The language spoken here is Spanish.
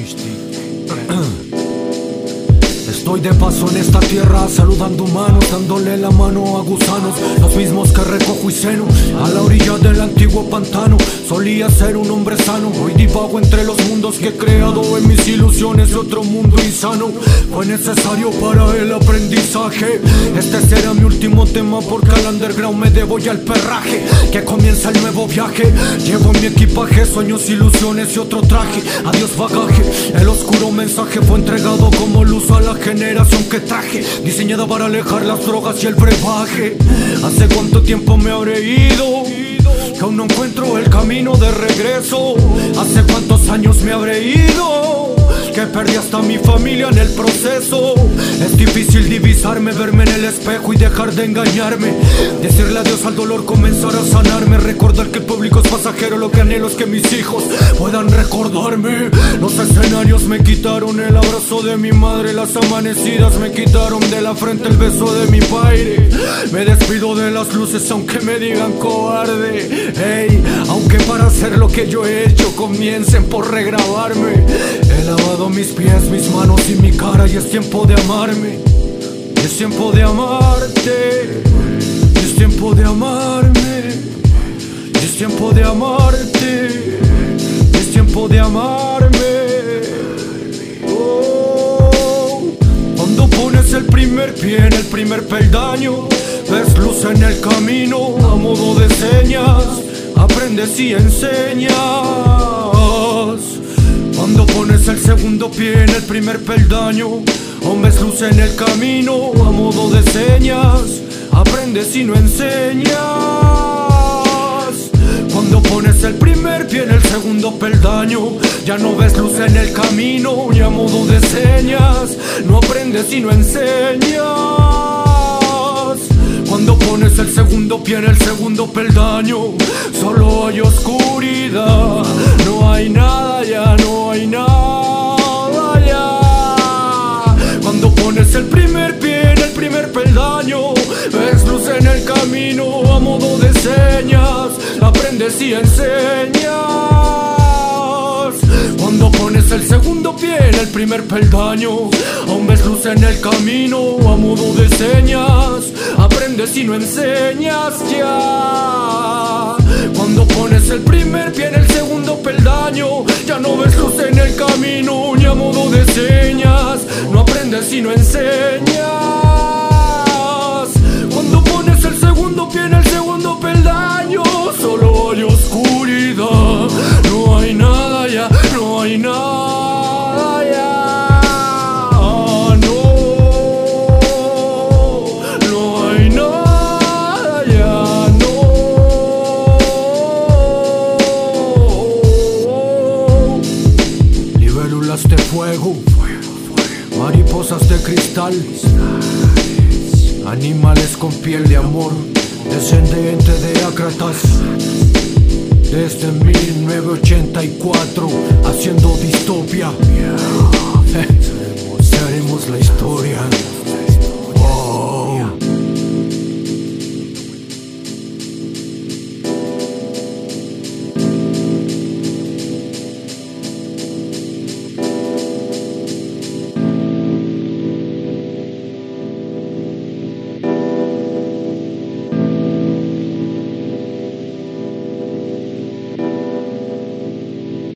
triste. Estoy de paso en esta tierra, saludando humanos, dándole la mano a gusanos, los mismos que recojo y seno, a la orilla del antiguo pantano. Solía ser un hombre sano, hoy divago entre los mundos que he creado en mis ilusiones de otro mundo insano. Fue necesario para el aprendizaje. Este será mi último tema porque al underground me debo ya al perraje. Que comienza el nuevo viaje. Llevo mi equipaje, sueños, ilusiones y otro traje. Adiós bagaje, el oscuro mensaje fue entregado como luz a la generación que traje. Diseñada para alejar las drogas y el brebaje. ¿Hace cuánto tiempo me habré ido? Que aún no encuentro el camino de regreso. ¿Hace cuántos años me habré ido? Que perdí hasta mi familia en el proceso. Es difícil divisarme, verme en el espejo y dejar de engañarme. Decirle adiós al dolor, comenzar a sanarme. Recordar que el público es pasajero, lo que anhelo es que mis hijos puedan recordarme. Los escenarios me quitaron el abrazo de mi madre, las amanecidas me quitaron de la frente el beso de mi padre. Me despido de las luces aunque me digan cobarde. Hey, para hacer lo que yo he hecho comiencen por regrabarme. He lavado mis pies, mis manos y mi cara y es tiempo de amarme. Es tiempo de amarte. Es tiempo de amarme. Es tiempo de amarte. Es tiempo de amarme. Oh, cuando pones el primer pie en el primer peldaño, ves luz en el camino a modo de señas. Aprendes y enseñas. Cuando pones el segundo pie en el primer peldaño, ves luz en el camino a modo de señas. Aprendes y no enseñas. Cuando pones el primer pie en el segundo peldaño, ya no ves luz en el camino y a modo de señas. No aprendes y no enseñas. Cuando pones el segundo pie en el segundo peldaño, solo hay oscuridad. No hay nada ya, no hay nada ya. Cuando pones el primer pie en el primer peldaño, ves luz en el camino a modo de señas. Aprendes y enseñas. Cuando pones el segundo pie en el primer peldaño, aún ves luz en el camino a modo de señas. Aprendes y no enseñas ya. Cuando pones el primer pie en el segundo peldaño, ya no ves luz en el camino ni a modo de señas. No aprendes y no enseñas. Cuando pones el segundo pie en el segundo peldaño, solo hay oscuridad. Mariposas de cristal, animales con piel de amor, descendiente de ácratas. Desde 1984, haciendo distopia. Seremos la historia.